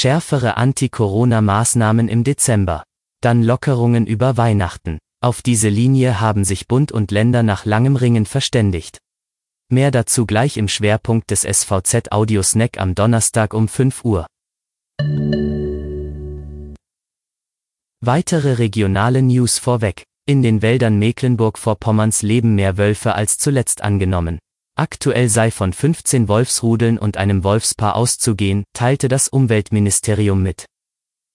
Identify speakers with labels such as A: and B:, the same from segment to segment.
A: Schärfere Anti-Corona-Maßnahmen im Dezember. Dann Lockerungen über Weihnachten. Auf diese Linie haben sich Bund und Länder nach langem Ringen verständigt. Mehr dazu gleich im Schwerpunkt des SVZ Audio Snack am Donnerstag um 5 Uhr. Weitere regionale News vorweg. In den Wäldern Mecklenburg-Vorpommerns leben mehr Wölfe als zuletzt angenommen. Aktuell sei von 15 Wolfsrudeln und einem Wolfspaar auszugehen, teilte das Umweltministerium mit.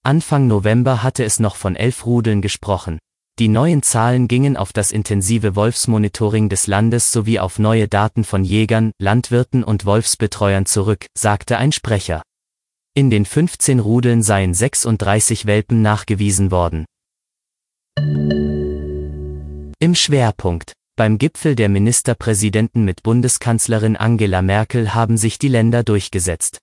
A: Anfang November hatte es noch von elf Rudeln gesprochen. Die neuen Zahlen gingen auf das intensive Wolfsmonitoring des Landes sowie auf neue Daten von Jägern, Landwirten und Wolfsbetreuern zurück, sagte ein Sprecher. In den 15 Rudeln seien 36 Welpen nachgewiesen worden. Im Schwerpunkt. Beim Gipfel der Ministerpräsidenten mit Bundeskanzlerin Angela Merkel haben sich die Länder durchgesetzt.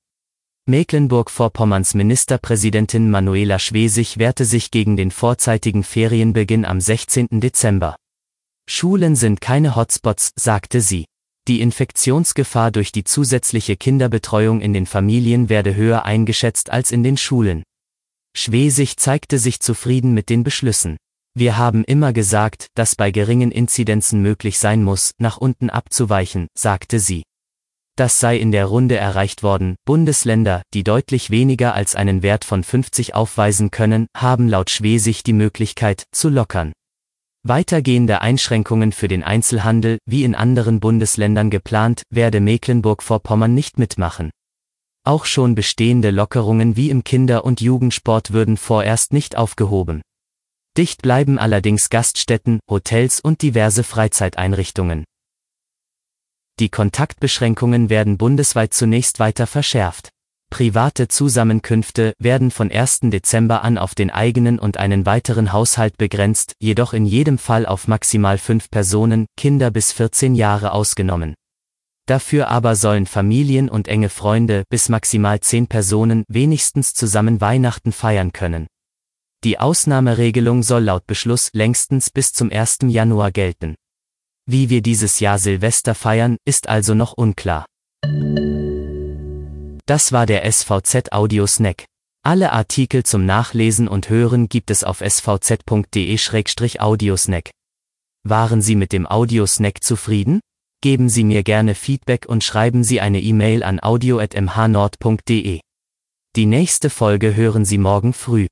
A: Mecklenburg-Vorpommerns Ministerpräsidentin Manuela Schwesig wehrte sich gegen den vorzeitigen Ferienbeginn am 16. Dezember. Schulen sind keine Hotspots, sagte sie. Die Infektionsgefahr durch die zusätzliche Kinderbetreuung in den Familien werde höher eingeschätzt als in den Schulen. Schwesig zeigte sich zufrieden mit den Beschlüssen. Wir haben immer gesagt, dass bei geringen Inzidenzen möglich sein muss, nach unten abzuweichen, sagte sie. Das sei in der Runde erreicht worden. Bundesländer, die deutlich weniger als einen Wert von 50 aufweisen können, haben laut Schwesig die Möglichkeit, zu lockern. Weitergehende Einschränkungen für den Einzelhandel, wie in anderen Bundesländern geplant, werde Mecklenburg-Vorpommern nicht mitmachen. Auch schon bestehende Lockerungen wie im Kinder- und Jugendsport würden vorerst nicht aufgehoben. Dicht bleiben allerdings Gaststätten, Hotels und diverse Freizeiteinrichtungen. Die Kontaktbeschränkungen werden bundesweit zunächst weiter verschärft. Private Zusammenkünfte werden von 1. Dezember an auf den eigenen und einen weiteren Haushalt begrenzt, jedoch in jedem Fall auf maximal fünf Personen, Kinder bis 14 Jahre ausgenommen. Dafür aber sollen Familien und enge Freunde bis maximal zehn Personen wenigstens zusammen Weihnachten feiern können. Die Ausnahmeregelung soll laut Beschluss längstens bis zum 1. Januar gelten. Wie wir dieses Jahr Silvester feiern, ist also noch unklar. Das war der SVZ Audio Snack. Alle Artikel zum Nachlesen und Hören gibt es auf svz.de-audiosnack. Waren Sie mit dem Audiosnack zufrieden? Geben Sie mir gerne Feedback und schreiben Sie eine E-Mail an audio.mhnord.de. Die nächste Folge hören Sie morgen früh.